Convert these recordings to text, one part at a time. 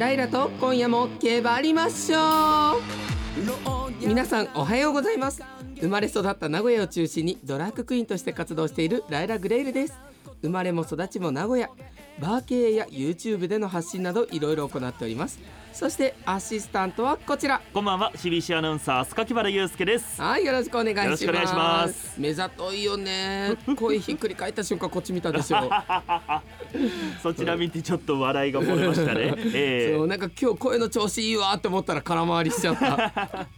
ライラと今夜も競馬ありましょう。皆さんおはようございます。生まれ育った名古屋を中心にドラッグクイーンとして活動しているライラグレイルです。生まれも育ちも名古屋。バー系や YouTube での発信などいろいろ行っております。そしてアシスタントはこちら。こんばんは CBC アナウンサー塚原祐介です。はいよろしくお願いします。よろしくお願いします。目ざといよね。声ひっくり返った瞬間こっち見たでしょ。そちら見てちょっと笑いが漏れましたね、えそうなんか今日声の調子いいわって思ったら空回りしちゃった。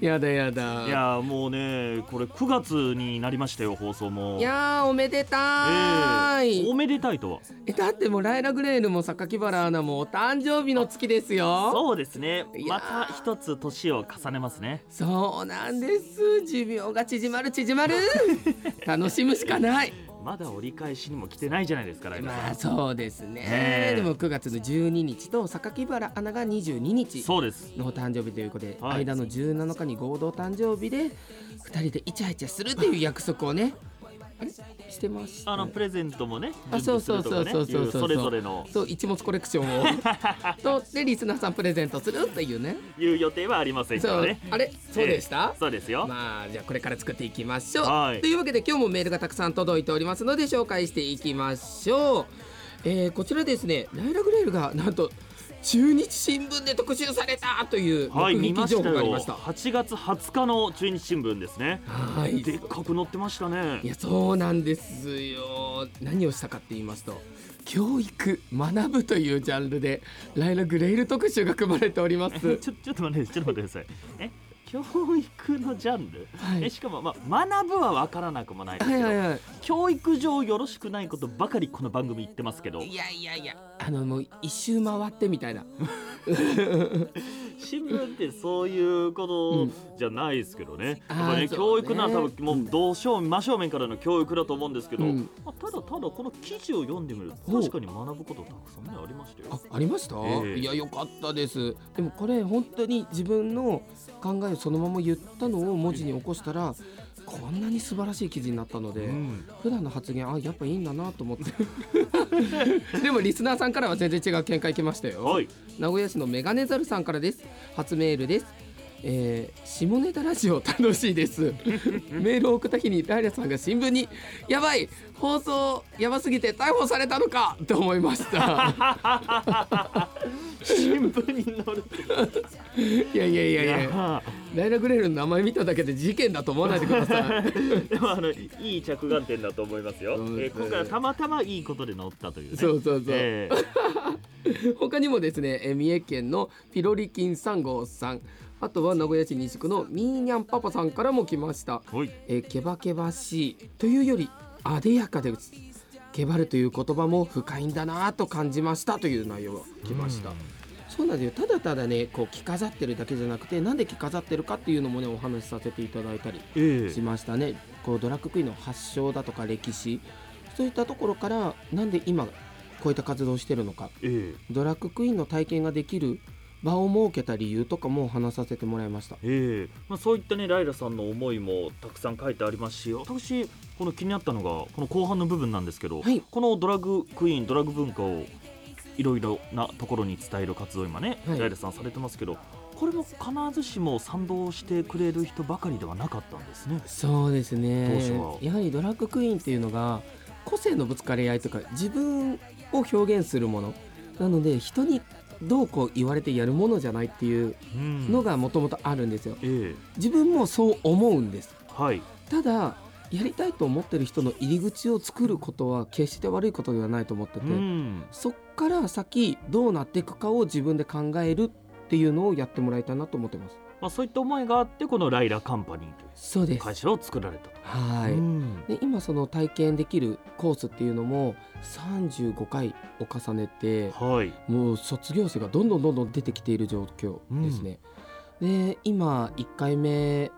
やだやだ。いやもうねこれ9月になりましたよ放送も。いやーおめでたい、ええ。おめでたいとは？えだってもうライラグレールも榊原アナもお誕生日の月ですよ。そうですね。また一つ年を重ねますね。そうなんです。寿命が縮まる縮まる。楽しむしかない。まだ折り返しにも来てないじゃないですかまあそうですね、ええ。でも9月の12日と榊原アナが22日そうです。のお誕生日ということで、はい。間の17日に合同誕生日で2人でイチャイチャするっていう約束をね。あれ？してましたあのプレゼントもねあそうそうそうそう。そうそれぞれの。そう一物コレクションを。とでリスナーさんプレゼントするっていうね。いう予定はありませんかそう。らねあれそうでした、そうですよ、まあじゃあこれから作っていきましょう、はい。というわけで今日もメールがたくさん届いておりますので紹介していきましょう、えーこちらですね。ライラグレールがなんと中日新聞で特集されたというはい見ましたよ。報がありました。8月20日の中日新聞ですね。はい。でっかく載ってましたね。いやそうなんですよ。何をしたかって言いますと教育学ぶというジャンルでライラグレイル特集が組まれております。ちょちょっと待ってちょっと待ってください。え？教育のジャンル、はい。えしかも、まあ、学ぶは分からなくもないですけど、はいはいはい。教育上よろしくないことばかりこの番組言ってますけど。いやいやいや。あのもう一周回ってみたいな 新聞ってそういうことじゃないですけどね、うん。やっぱね教育なら多分もう同正真正面からの教育だと思うんですけど、うん。まあ、ただただこの記事を読んでみると確かに学ぶことたくさんねありましたよ。あありました、ええ。いやよかったです。でもこれ本当に自分の考えをそのまま言ったのを文字に起こしたらこんなに素晴らしい記事になったので、うん。普段の発言あやっぱいいんだなと思って。でもリスナーさんからは全然違う見解来ましたよ、はい。名古屋市のメガネザルさんからです。初メールですえー下ネタラジオ楽しいです。メールを送った日にライラさんが新聞に「やばい放送やばすぎて逮捕されたのか!」と思いました。新聞に載るいやいやいやいやライラグレールの名前見ただけで事件だと思わないでください。でもあのいい着眼点だと思いますよ、うんえー今回はたまたまいいことで乗ったというね。そうそうそう。えー。他にもですねえー三重県のピロリキン3号さんあとは名古屋市西区のミーニャンパパさんからも来ました。はい。えーケバケバしい。というよりあでやかですケバるという言葉も深いんだなと感じましたという内容が来ました、そうなんですよ。ただただねこう着飾ってるだけじゃなくてなんで着飾ってるかっていうのもねお話しさせていただいたりええ。しましたね。こうドラッグクイーンの発祥だとか歴史。そういったところからなんで今こういった活動をしてるのか。ええ。ドラッグクイーンの体験ができる場を設けた理由とかも話させてもらいました。ええ。まあ、そういったねライラさんの思いもたくさん書いてありますし私この気になったのがこの後半の部分なんですけど、はい。このドラッグクイーンドラッグ文化をいろいろなところに伝える活動を今ね、はい。ライラさんされてますけどこれも必ずしも賛同してくれる人ばかりではなかったんですね。そうですね。当初は。やはりドラッグクイーンっていうのが個性のぶつかり合いとか自分を表現するもの。なので人にどうこう言われてやるものじゃないっていううん。のがもともとあるんですよ。ええ。自分もそう思うんです。はい。ただやりたいと思ってる人の入り口を作ることは決して悪いことではないと思ってて、うん。そっから先どうなっていくかを自分で考えるっていうのをやってもらいたいなと思ってますまあ、そういった思いがあってこのライラカンパニーという会社を作られたと。はい、うん。で今その体験できるコースっていうのも35回を重ねてはい。もう卒業生がどんどんどんどん出てきている状況ですね。で今1回目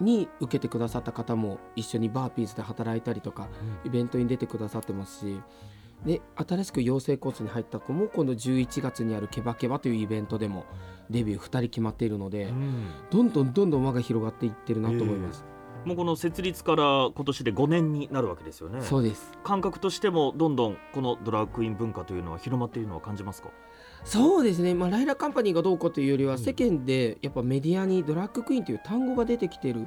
に受けてくださった方も一緒にバーピースで働いたりとかイベントに出てくださってますしで新しく養成コースに入った子も今度11月にあるケバケバというイベントでもデビュー2人決まっているので、うん。どんどんどんどん輪が広がっていってるなと思います。もうこの設立から今年で5年になるわけですよね。そうです。感覚としてもどんどんこのドラッグクイーン文化というのは広まっているのは感じますか？そうですね、まあ、ライラカンパニーがどうかというよりはうん。世間でやっぱメディアにドラッグクイーンという単語が出てきている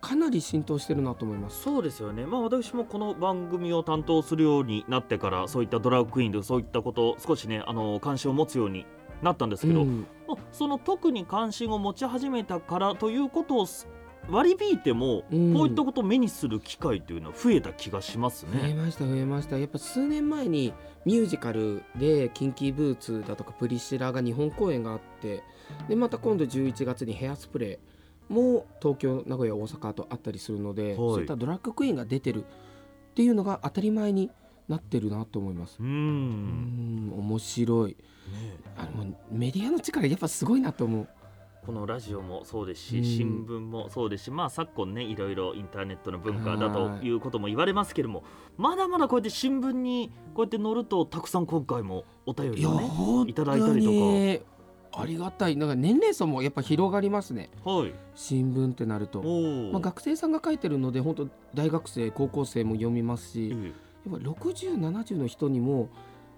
かなり浸透してるなと思います。そうですよね。まあ私もこの番組を担当するようになってからそういったドラッグクイーンでそういったこと少しねあの関心を持つようになったんですけど、うん。まあその特に関心を持ち始めたからということをす割り引いても、うん。こういったことを目にする機会というのは増えた気がします増えね。ました増えました。やっぱ数年前にミュージカルでキンキーブーツだとかプリシラが日本公演があってでまた今度11月にヘアスプレーも東京名古屋大阪とあったりするので、そういったドラッグクイーンが出てるっていうのが当たり前になってるなと思いますう。うんん面白いねあのメディアの力やっぱすごいなと思う。このラジオもそうですし、うん新聞もそうですし、まあ、昨今ねいろいろインターネットの文化だということも言われますけどもまだまだこうやって新聞にこうやって載るとたくさん今回もお便りをね。本いただ当いたりとかにありがたいなんか年齢層もやっぱ広がりますねはい、新聞ってなると。まあ、学生さんが書いてるので本当大学生高校生も読みますしええやっぱ6070の人にも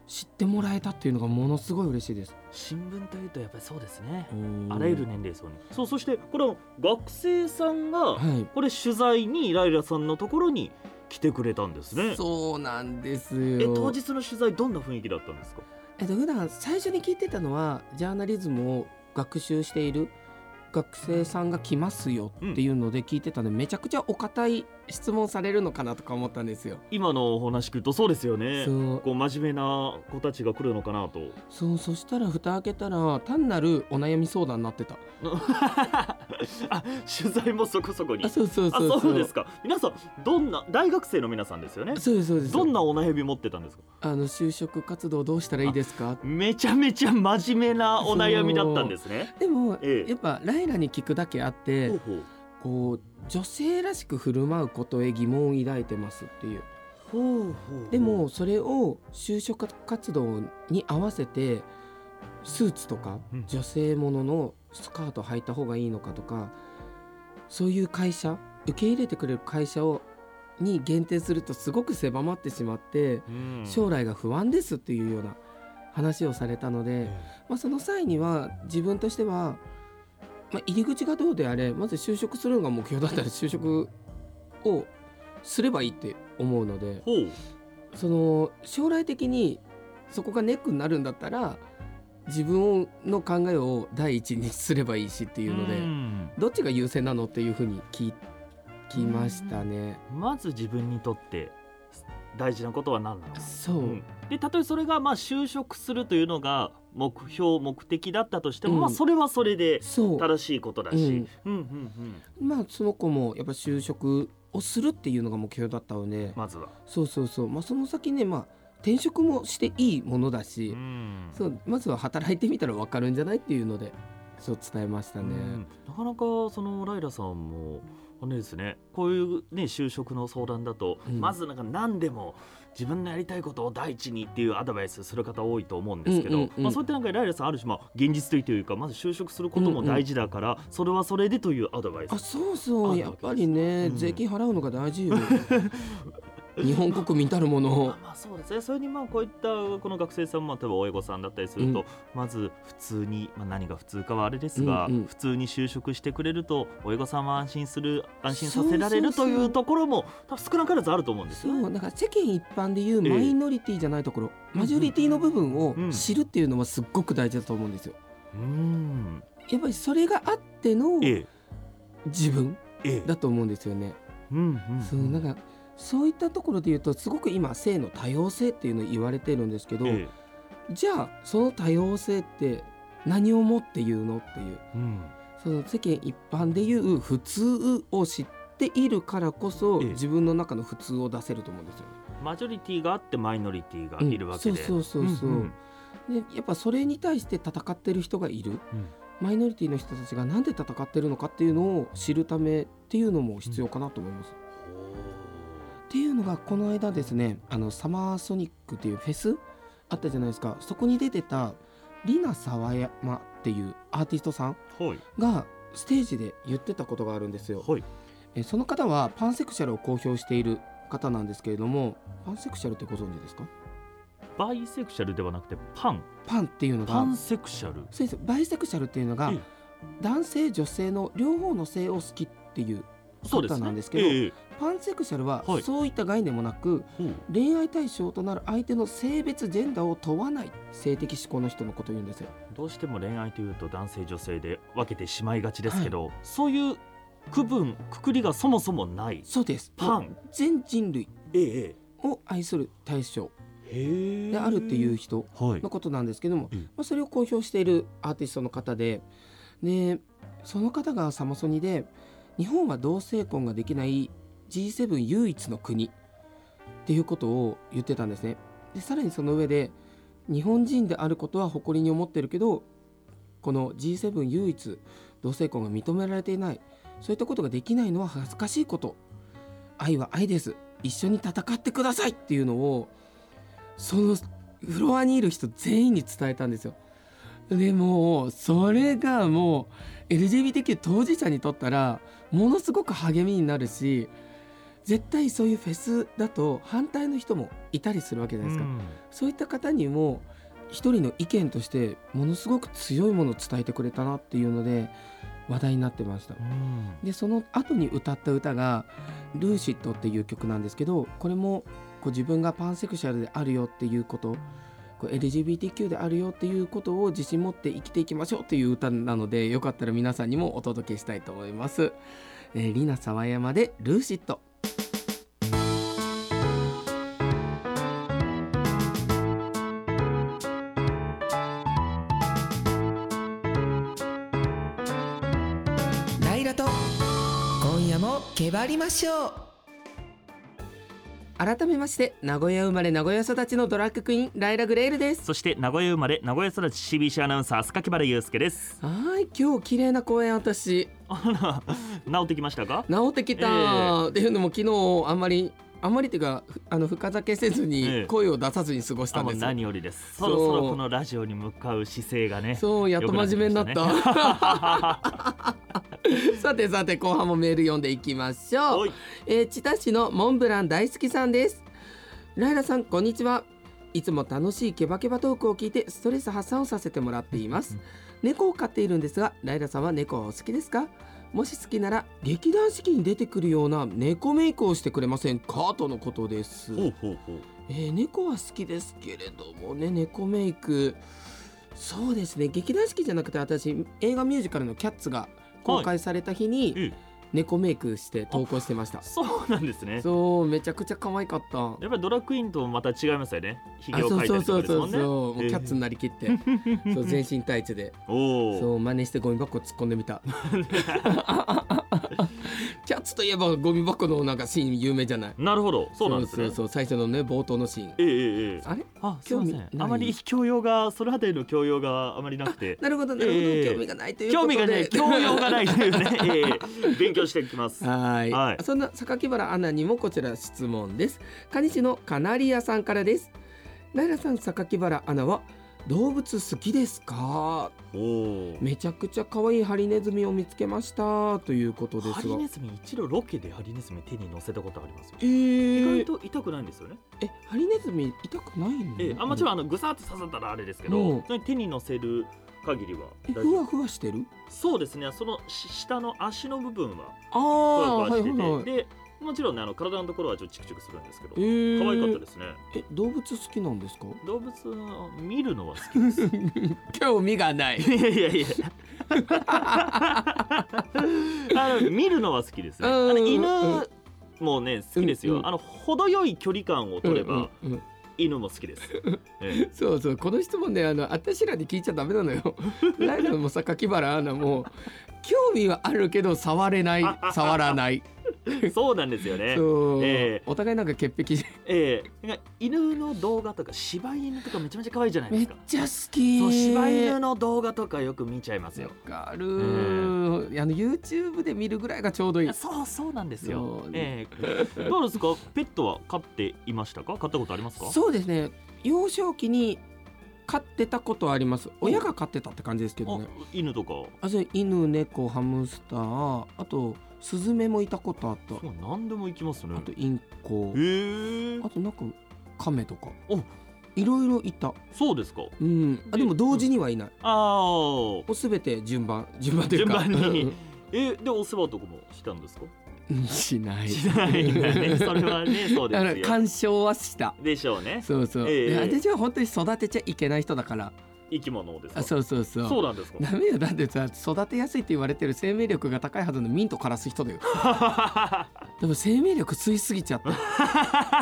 知ってもらえたっていうのがものすごい嬉しいです。新聞というとやっぱりそうですね。うんあらゆる年齢層に。そうそしてこれは学生さんがはいこれ取材にライラさんのところに来てくれたんですね。そうなんですえよ。当日の取材どんな雰囲気だったんですか？えっと普段最初に聞いてたのはジャーナリズムを学習している学生さんが来ますよっていうので聞いてたんで、めちゃくちゃお堅い質問されるのかなとか思ったんですよ。今のお話聞くとそうですよね。そうこう真面目な子たちが来るのかなと。そうそしたら蓋開けたら単なるお悩み相談になってた。あ取材もそこそこに。あそうそうあそうそうですか。皆さんどんな大学生の皆さんですよね。そうですそうです。どんなお悩み持ってたんですか？あの就職活動どうしたらいいですか？めちゃめちゃ真面目なお悩みだったんですね。でも、ええやっぱライラに聞くだけあってほうほうこう女性らしく振る舞うことへ疑問を抱いてますっていう。でもそれを就職活動に合わせてスーツとかうん。女性もののスカート履いた方がいいのかとかそういう会社受け入れてくれる会社をに限定するとすごく狭まってしまってうん。将来が不安ですっていうような話をされたので、え。まあ、その際には自分としては、まあ、入り口がどうであれまず就職するのが目標だったら就職をすればいいって思うのでその将来的にそこがネックになるんだったら自分の考えを第一にすればいいしっていうのでん。どっちが優先なのっていうふうに聞きましたね。まず自分にとって大事なことは何なの？か、そう、うんでたとえそれがまあ就職するというのが目標目的だったとしても、うん。まあそれはそれで正しいことだし、うん。うんうんまあその子もやっぱ就職をするっていうのが目標だったので、まずは、そうそうそう、まあ、その先ね、まあ、転職もしていいものだし、うん。そうまずは働いてみたら分かるんじゃないっていうのでそう伝えましたね。うん。なかなかそのライラさんもあれですねこういうね就職の相談だと、うん。まずなんか何でも自分のやりたいことを第一にっていうアドバイスする方多いと思うんですけど、うんうんうんまあ、そういったなんかライラさんある種まあ現実的というかまず就職することも大事だから、それはそれでというアドバイス。あそうそう。あやっぱりね、うん。税金払うのが大事よ 日本国民たるもまあのまあそうですね。それにまあこういったこの学生さんも例えば親御さんだったりすると、うん。まず普通に、まあ、何が普通かはあれですが、うんうん。普通に就職してくれると親御さんは安心する安心させられるというところも多分少なからずあると思うんですそよね。うだから世間一般でいうええ。マイノリティじゃないところ、マジョリティの部分をうん。知るっていうのはすっごく大事だと思うんですよ。うん。やっぱりそれがあってのええ。自分ええ。だと思うんですよね。うんうん。そうなんかそういったところで言うとすごく今性の多様性っていうのを言われてるんですけど、えじゃあその多様性って何をもって言うのっていう。えうん。その世間一般でいう普通を知っているからこそ、ええ。自分の中の普通を出せると思うんですよね。マジョリティがあってマイノリティがいるわけで、うん。そうそうそうそう。んん。でやっぱそれに対して戦ってる人がいる、マイノリティの人たちがなんで戦ってるのかっていうのを知るためっていうのも必要かなと思います。っていうのがこの間ですねあのサマーソニックっていうフェスあったじゃないですか。そこに出てたリナ沢山っていうアーティストさんはい。がステージで言ってたことがあるんですよ。はい。えその方はパンセクシャルを公表している方なんですけれどもパンセクシャルってご存知ですか？バイセクシャルではなくてパン。パンっていうのがパンセクシャル。そうです。バイセクシャルっていうのがええ。男性女性の両方の性を好きっていう方なんですけどええ。パンセクシャルははい。そういった概念もなく、ほう恋愛対象となる相手の性別ジェンダーを問わない性的指向の人のことを言うんですよ。どうしても恋愛というと男性女性で分けてしまいがちですけど、そういう区分くくりがそもそもないそうです。パン。全人類ええを愛する対象であるっていう人はい。のことなんですけども、うん。まあ、それを公表しているアーティストの方ででその方がサマソニで日本は同性婚ができない G7 唯一の国っていうことを言ってたんですね。でさらにその上で日本人であることは誇りに思ってるけどこの G7 唯一同性婚が認められていないそういったことができないのは恥ずかしいこと愛は愛です一緒に戦ってくださいっていうのをそのフロアにいる人全員に伝えたんですよ。でもうそれがもう LGBTQ 当事者にとったらものすごく励みになるし絶対そういうフェスだと反対の人もいたりするわけじゃないですか。うんそういった方にも一人の意見としてものすごく強いものを伝えてくれたなっていうので話題になってました。うんでその後に歌った歌が「ルーシット」っていう曲なんですけどこれもこう自分がパンセクシャルであるよっていうこと LGBTQ であるよっていうことを自信持って生きていきましょうっていう歌なのでよかったら皆さんにもお届けしたいと思います。えー、リナ沢山で「ルーシット」ライラと今夜もけばりましょう改めまして名古屋生まれ名古屋育ちのドラッグクイーンライラグレールです。そして名古屋生まれ名古屋育ち CBC アナウンサー須垣原祐介です。はい今日綺麗な公園私。あら治ってきましたか？治ってきた、えっていうのも昨日あんまりあんまりっていうかふあの深酒せずえにえ声を出さずに過ごしたんです。よ、何よりです。そろそろこのラジオに向かう姿勢がねそうやっと真面目になった さてさて後半もメール読んでいきましょう。えー、千田市のモンブラン大好きさんです。ライラさんこんにちは。いつも楽しいケバケバトークを聞いてストレス発散をさせてもらっています。猫を飼っているんですがライラさんは猫はお好きですか？もし好きなら劇団四季に出てくるような猫メイクをしてくれませんか？とのことです、ほえー猫は好きですけれどもね猫メイク。そうですね。劇団四季じゃなくて私映画ミュージカルの「キャッツ」が公開された日に猫メイクして投稿してました。そうなんですね。そうめちゃくちゃ可愛かった。やっぱりドラクイーンとまた違いますよね。ひげを描いたそうそうそう。りとかですもんね。そうもうええキャッツになりきって。そう全身タイツで。そう真似してゴミ箱突っ込んでみた。キャッツといえばゴミ箱のなんかシーン有名じゃない。なるほど。そうなんですね。そうそう最初のね冒頭のシーン。ええええええ。あれ？あ興味あまり教養がそれあたりの教養があまりなくて。なるほどなるほど、ええ。興味がないということで。興味がね教養がないというね、ええ。勉強していきます。はい。はい。そんな榊原アナにもこちら質問です。蟹市のカナリアさんからです。ライラさん榊原アナは動物好きですか？おおめちゃくちゃ可愛いハリネズミを見つけました。ということですが。ハリネズミ一度ロケでハリネズミ手に乗せたことありますよ。え意ー、外と痛くないんですよね、えハリネズミ痛くないの、ええあもちろんあのぐさっと刺さったらあれですけうん。どそれに手に乗せる限りは。ふわふわしてる？そうですね。そのし下の足の部分はああふわふわはいしてて、はいはいでもちろんねあの体のところはちょっとチクチクするんですけどえー、可愛かったですね。え動物好きなんですか？動物を見るのは好きです。い 興味がない。やいやいや。あの見るのは好きですね。あうんの犬もね好きですよ、うんうんあの程よい距離感を取れば、うんうんうん犬も好きです、ええ。そうそうこの質問ねあの私らに聞いちゃダメなのよ。ライラも榊原アナも興味はあるけど触れない触らない そうなんですよね。ええ。お互いなんか潔癖ええ。なんか犬の動画とか柴犬とかめちゃめちゃ可愛いじゃないでめっすかちゃ好き。そう柴犬の動画とかよく見ちゃいますよ。わかる、あの YouTube で見るぐらいがちょうどいい。そうそうなんですよ。そう。ええ。どうですか？ペットは飼っていましたか？飼ったことありますか？そうですね。幼少期に飼ってたことはあります。親が飼ってたって感じですけどあね犬とか。あそう犬猫ハムスターあとスズメもいたことあった。そう何でも行きますね。あとインコ。あとなんかカメとか。お。いろいろいた。そうですか。うん。あでも同時にはいない、ああもう全て順番順番というか。順番に。えでお世話とかもしたんですか？うんしない。しないんだね。それはねそうですよ。干渉はした。でしょうね。そうそう、ええ。で私は本当に育てちゃいけない人だから生き物ですか？あそうそうそう。そうなんですか？ダメよ。だってさ育てやすいって言われてる生命力が高いはずのミント枯らす人だよ。でも生命力吸いすぎちゃった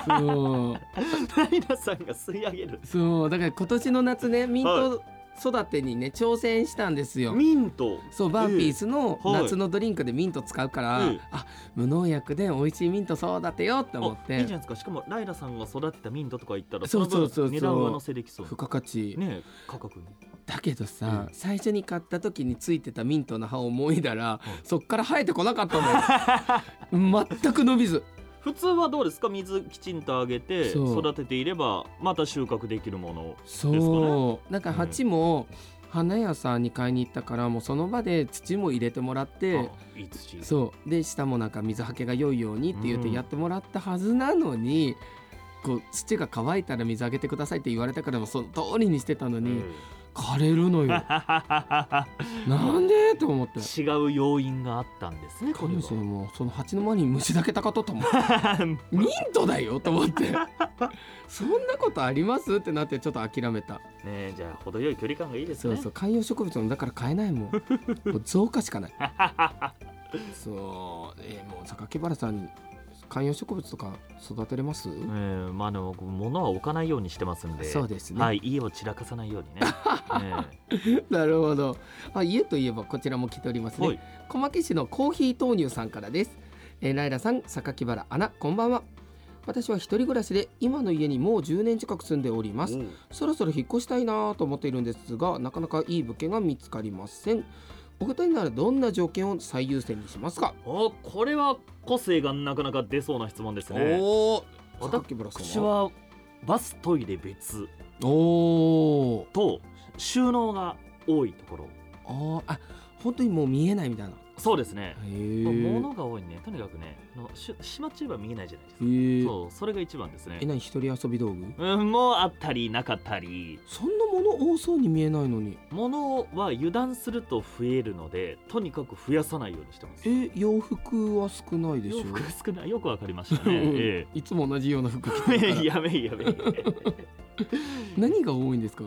そう。ライナさんが吸い上げる。そう。だから今年の夏ねミント育てにね挑戦したんですよ。ミント。そうバーピースのはい。夏のドリンクでミント使うから、ええ。あ無農薬で美味しいミント育てようって思っあいいじゃてないですか。しかもライラさんが育てたミントとか言ったらそうそうそう値段上乗せできそう。付加価値、ね価格に。だけどさ、うん。最初に買った時についてたミントの葉を思いだら、うん。そっから生えてこなかったのよ。全く伸びず普通はどうですか？水きちんとあげてそう。育てていればまた収穫できるものそう。ですかなんか鉢も花屋さんに買いに行ったからもうその場で土も入れてもらってそう。で下もなんか水はけが良いようにって言ってうんやってもらったはずなのに、こう土が乾いたら水あげてくださいって言われたからもその通りにしてたのに、枯れるのよ。なんで？と思って。違う要因があったんですねこれ彼女もうその鉢の間に虫だけたかっとったもん。ミントだよと思って。そんなことあります？ってなってちょっと諦めた。ねえじゃあ程よい距離感がいいですね。そうそう観葉植物もだから買えないもん。もう増加しかない。そうえーもう榊原さん観葉植物とか育てれます、えーまあでも僕物は置かないようにしてますんでそうですね、はい家を散らかさないようにね、なるほど。あ家といえばこちらも来ておりますね。小牧市のコーヒー豆乳さんからです、えーライラさん榊原アナこんばんは。私は一人暮らしで今の家にもう10年近く住んでおります。おう。そろそろ引っ越したいなと思っているんですがなかなかいい物件が見つかりませんお二人ならどんな条件を最優先にしますか、おこれは個性がなかなか出そうな質問ですね。おお私はは？バストイレ別。おー。と収納が多いところ。あーあ本当にもう見えないみたいなそうですね。物が多いね。とにかくねあのししまっちゃえば見えないじゃないですか。そうそれが一番ですね。え何？一人遊び道具？うんもうあったりなかったり。そんなもの多そうに見えないのに。物は油断すると増えるのでとにかく増やさないようにしてます。え洋服は少ないでしょ洋服が少ない。よくわかりましたね、えいつも同じような服着てるから。えやめいやめ。い何が多いんですか？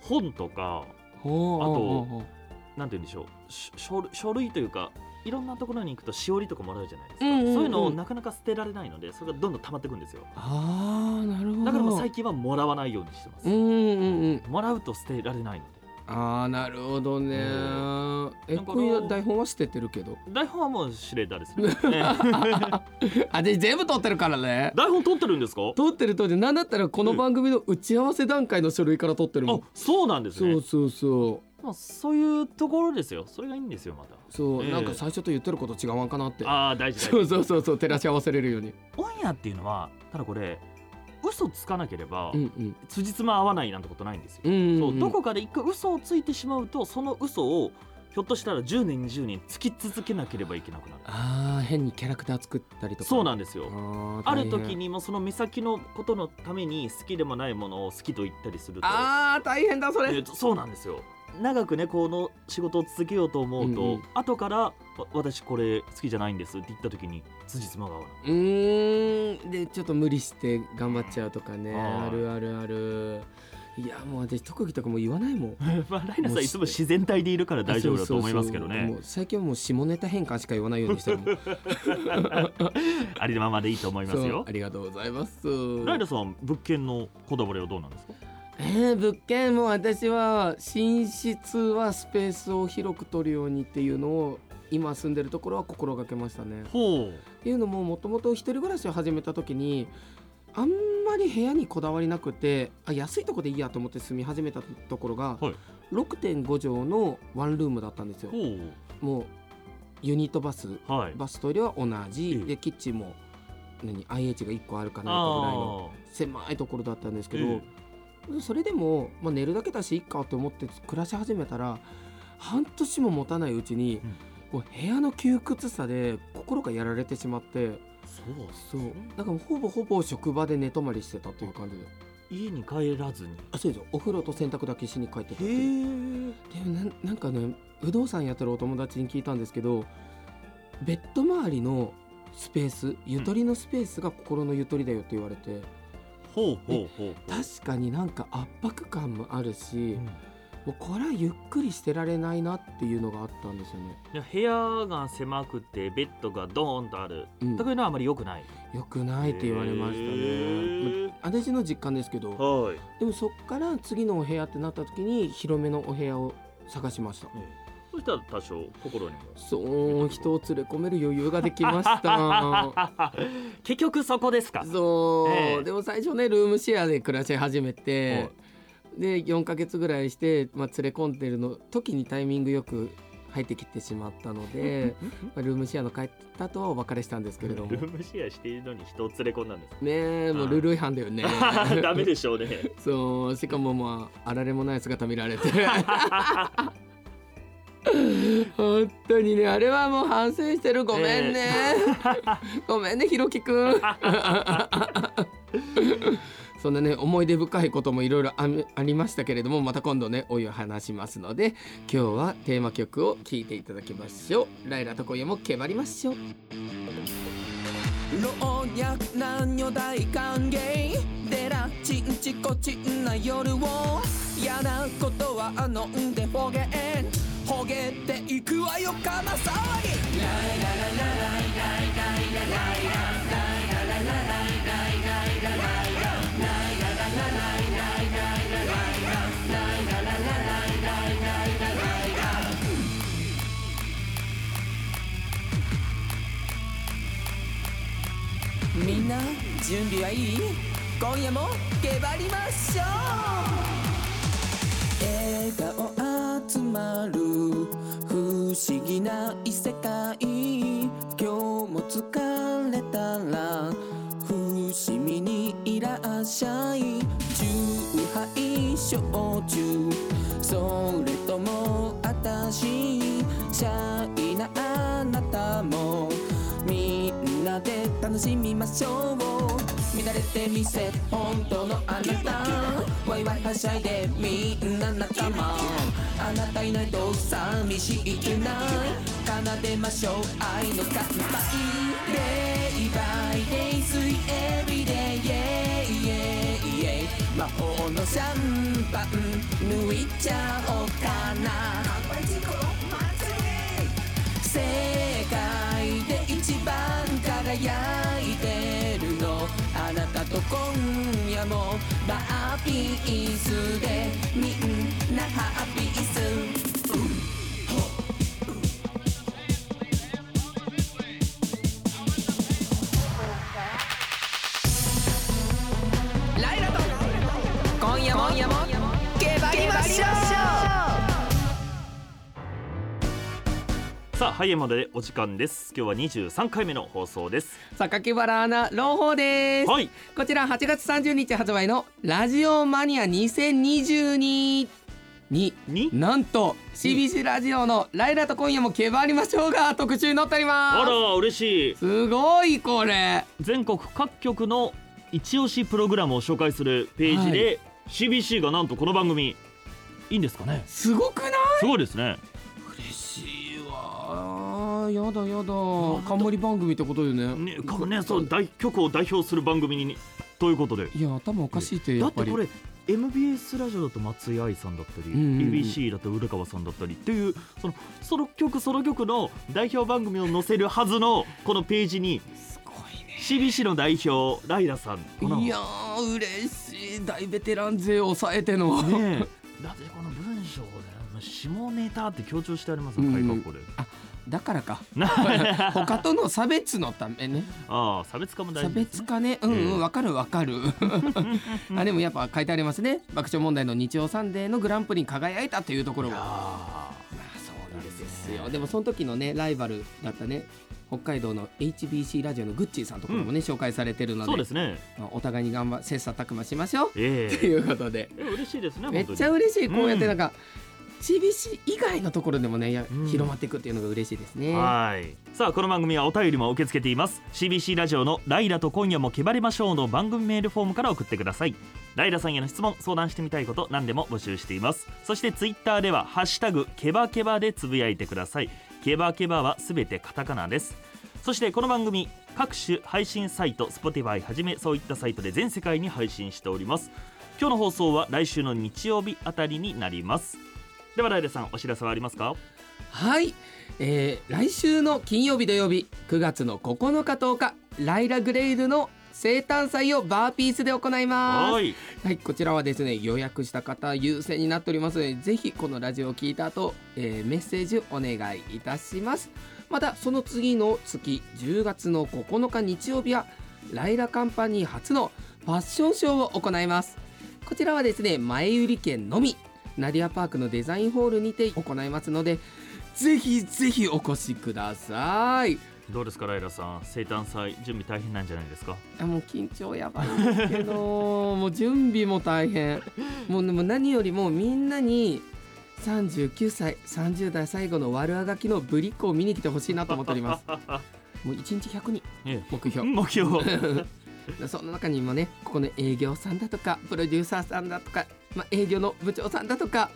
本とかあとなんて言うんでしょう。し書書類というかいろんなところに行くとしおりとかもらうじゃないですか、うんうんうん。そういうのをなかなか捨てられないのでそれがどんどん溜まっていくんですよ。ああなるほど。だから最近はもらわないようにしてます、うんうんうんもらうと捨てられないので。ああなるほどね。えだからこ台本は捨ててるけど？台本はもうシュレッダーですね、ええ。あで全部撮ってるからね。台本取ってるんですか？撮ってる撮ってなんだったらこの番組の打ち合わせ段階の書類から撮ってるもあんそうなんですね。そうそうそうまあ、そういうところですよ。それがいいんですよまた。そう、ええ。なんか最初と言ってること違わんかなって。ああ大事大事。そうそうそうそう照らし合わせれるように。オンエアっていうのはただこれ嘘つかなければ、うんうん。辻褄合わないなんてことないんですよ、うんうんそうどこかで一回嘘をついてしまうとその嘘をひょっとしたら10年20年つき続けなければいけなくなる。あー変にキャラクター作ったりとか。そうなんですよ。ある時にもその目先のことのために好きでもないものを好きと言ったりすると。あー大変だそれ、そうなんですよ長くねこの仕事を続けようと思うと、うんうん。後からわ私これ好きじゃないんですって言った時に辻褄が合わない。うーん。でちょっと無理して頑張っちゃうとかね。はいあるあるある。いやもう私特技とかも言わないもん。まあライナさんいつも自然体でいるから大丈夫だと思いますけどね。う最近はもう下ネタ変換しか言わないようにしてる ありのままでいいと思いますよ。ありがとうございます。ライナさん物件のこだわりはどうなんですか？えー、物件も私は寝室はスペースを広く取るようにっていうのを今住んでるところは心がけましたね。ほう。っていうのももともと一人暮らしを始めた時にあんまり部屋にこだわりなくてあ安いとこでいいやと思って住み始めたところが、はい。6.5畳のワンルームだったんですよ。ほもうユニットバスうはい。バストイレは同じ、ええ。でキッチンも何 IH が1個あるかないかぐらいのあ狭いところだったんですけーど、それでも、まあ、寝るだけだしいっかと思って暮らし始めたら半年も持たないうちに、こう部屋の窮屈さで心がやられてしまってそうそう。だからほぼほぼ職場で寝泊まりしてたという感じで。家に帰らずに。あそうですよ。お風呂と洗濯だけしに帰ってたってでもなんなんかね不動産やってるお友達に聞いたんですけどベッド周りのスペースゆとりのスペースが心のゆとりだよって言われて、ほうほうほう確かになんか圧迫感もあるし、うん。もうこれはゆっくりしてられないなっていうのがあったんですよね。で部屋が狭くてベッドがドーンとある。うん。というのはあまり良くない。よくないって言われましたへね。ー。ま私の実感ですけどはい。でもそっから次のお部屋ってなった時に広めのお部屋を探しました。そしたら多少心にも。そう人を連れ込める余裕ができました。結局そこですか。そう、ええ。でも最初ねルームシェアで暮らし始めて、で4ヶ月ぐらいして、まあ、連れ込んでるの時にタイミングよく入ってきてしまったので、まあ、ルームシェアの方とはお別れしたんですけれども。ルームシェアしているのに人を連れ込んだんですねえもうルール違反だよね。ダメでしょうね。そう。しかもまああられもない姿見られて 本当にねあれはもう反省してる。ごめんね、ごめんねひろきくん。そんなね思い出深いこともいろいろありましたけれどもまた今度ねお湯を話しますので今日はテーマ曲を聴いていただきましょう。ライラと今夜もけばりましょう。老若男女大歓迎。でらちんちこちんな夜を。嫌なことは飲んでほげんほげていくわよかま騒ぎみんな準備はいい？今夜もけばりましょう。笑顔。集まる不思議な異世界今日も疲れたら伏見にいらっしゃい酎ハイ焼酎それともあたしシャイなあなたもみんなで楽しみましょう乱れてみせ本当のあなた。ワイワイはしゃいでみんな仲間。あなたいないと寂しいくな。い奏でましょう。愛の乾杯 Day by day 水 everyday yeah yeah yeah 魔法のシャンパン抜いちゃおうかな。世界で一番輝いてる。のあなたと今夜もバーピースでみんなハッピースラさあハイエまでお時間です。今日は23回目の放送です。榊原アナ朗報です、はい。こちら8月30日発売のラジオマニア2022にに？なんと CBC ラジオの「ライラと今夜もけばりましょう」が特集に載っておりあまら嬉しい。すすごいこれ。全国各局の一押しプログラムを紹介するページで、CBC がなんとこの番組。いいんですかね？すごくない？すごいですねわやだ。やだ。冠番組ってことよね。ねかねそう大局を代表する番組に。ということで。いや頭おかしいってやっぱり。だってこれ MBS ラジオだと松井愛さんだったり、うん。うんうん ABC だと浦川さんだったりっていうそのソロ曲ソロ曲の代表番組を載せるはずのこのページにすごいね。CBC の代表ライラさん。いやー嬉しい。大ベテラン勢を抑えての、ねえ。だってこの文章で下ネタって強調してありますようん。開括弧で、だからか。な 他との差別のためね。ああ差別化も大差事ね、別化ね。うんええうん。わかるわかる。あでもやっぱ書いてありますね。爆笑問題の日曜サンデーのグランプリに輝いたというところがまー。あそうなんですよ。でもその時のねライバルだったね北海道の HBC ラジオのグッチーさんとかもね、紹介されてるのでそうですね。まあお互いに頑張切磋琢磨しましょう。え ということで。ええ嬉しいですねめっちゃ本嬉しい。こうやってなんか、CBC 以外のところでもねやうん。広まっていくっていうのが嬉しいですね。はい。さあこの番組はお便りも受け付けています。CBC ラジオの「ライラと今夜もけばれましょう」の番組メールフォームから送ってください。ライラさんへの質問相談してみたいこと何でも募集しています。そしてツイッターでは「ハッシュタグケバケバ」でつぶやいてください。ケバケバはすべてカタカナです。そしてこの番組各種配信サイト Spotify はじめそういったサイトで全世界に配信しております。今日の放送は来週の日曜日あたりになりますではライラさんお知らせはありますか？はい、えー来週の金曜日土曜日9月の9日10日ライラグレイルの生誕祭をバーピースで行います。はい。はい、こちらはですね予約した方優先になっておりますのでぜひこのラジオを聞いた後、えーメッセージをお願いいたします。またその次の月10月の9日日曜日はライラカンパニー初のファッションショーを行います。こちらはですね前売り券のみナディアパークのデザインホールにて行いますのでぜひぜひお越しください。どうですかライラさん。生誕祭準備大変なんじゃないですか？あもう緊張やばいんですけど もう準備も大変。もうでも何よりもみんなに39歳30代最後の悪あがきのぶりっ子を見に来てほしいなと思っております。もう1日100人え目標。え目標。その中にもねここの営業さんだとかプロデューサーさんだとか、まあ、営業の部長さんだとか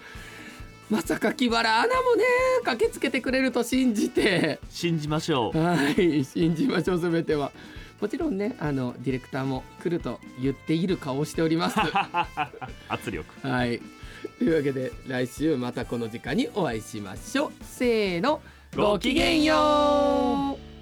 まさか木原アナもね駆けつけてくれると信じて。信じましょう。はい信じましょうすべては。もちろんねあのディレクターも来ると言っている顔をしております。圧力。はい。というわけで来週またこの時間にお会いしましょう。せーのごきげんよう